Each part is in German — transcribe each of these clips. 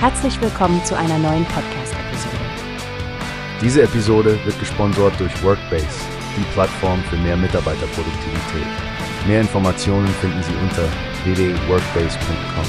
Herzlich willkommen zu einer neuen Podcast-Episode. Diese Episode wird gesponsert durch Workbase, die Plattform für mehr Mitarbeiterproduktivität. Mehr Informationen finden Sie unter www.workbase.com.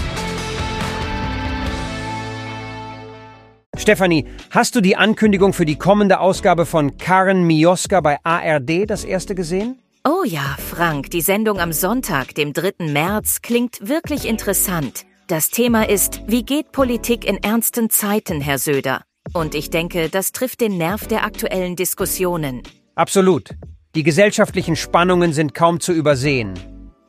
Stefanie, hast du die Ankündigung für die kommende Ausgabe von Karen Mioska bei ARD das erste gesehen? Oh ja, Frank, die Sendung am Sonntag, dem 3. März, klingt wirklich interessant. Das Thema ist, wie geht Politik in ernsten Zeiten, Herr Söder? Und ich denke, das trifft den Nerv der aktuellen Diskussionen. Absolut. Die gesellschaftlichen Spannungen sind kaum zu übersehen.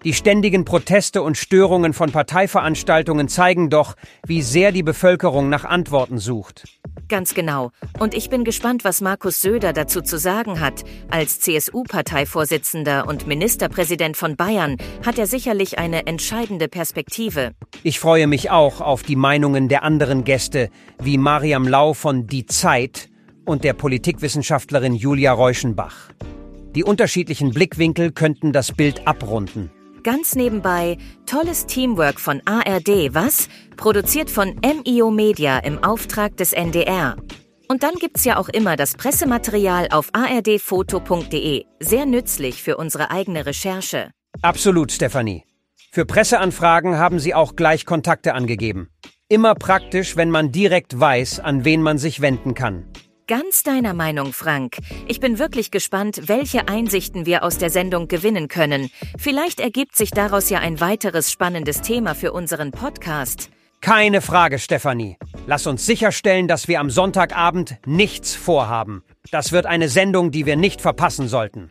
Die ständigen Proteste und Störungen von Parteiveranstaltungen zeigen doch, wie sehr die Bevölkerung nach Antworten sucht. Ganz genau. Und ich bin gespannt, was Markus Söder dazu zu sagen hat. Als CSU-Parteivorsitzender und Ministerpräsident von Bayern hat er sicherlich eine entscheidende Perspektive. Ich freue mich auch auf die Meinungen der anderen Gäste, wie Mariam Lau von Die Zeit und der Politikwissenschaftlerin Julia Reuschenbach. Die unterschiedlichen Blickwinkel könnten das Bild abrunden. Ganz nebenbei, tolles Teamwork von ARD, was? Produziert von MIO Media im Auftrag des NDR. Und dann gibt's ja auch immer das Pressematerial auf ardfoto.de. Sehr nützlich für unsere eigene Recherche. Absolut, Stefanie. Für Presseanfragen haben Sie auch gleich Kontakte angegeben. Immer praktisch, wenn man direkt weiß, an wen man sich wenden kann. Ganz deiner Meinung, Frank. Ich bin wirklich gespannt, welche Einsichten wir aus der Sendung gewinnen können. Vielleicht ergibt sich daraus ja ein weiteres spannendes Thema für unseren Podcast. Keine Frage, Stefanie. Lass uns sicherstellen, dass wir am Sonntagabend nichts vorhaben. Das wird eine Sendung, die wir nicht verpassen sollten.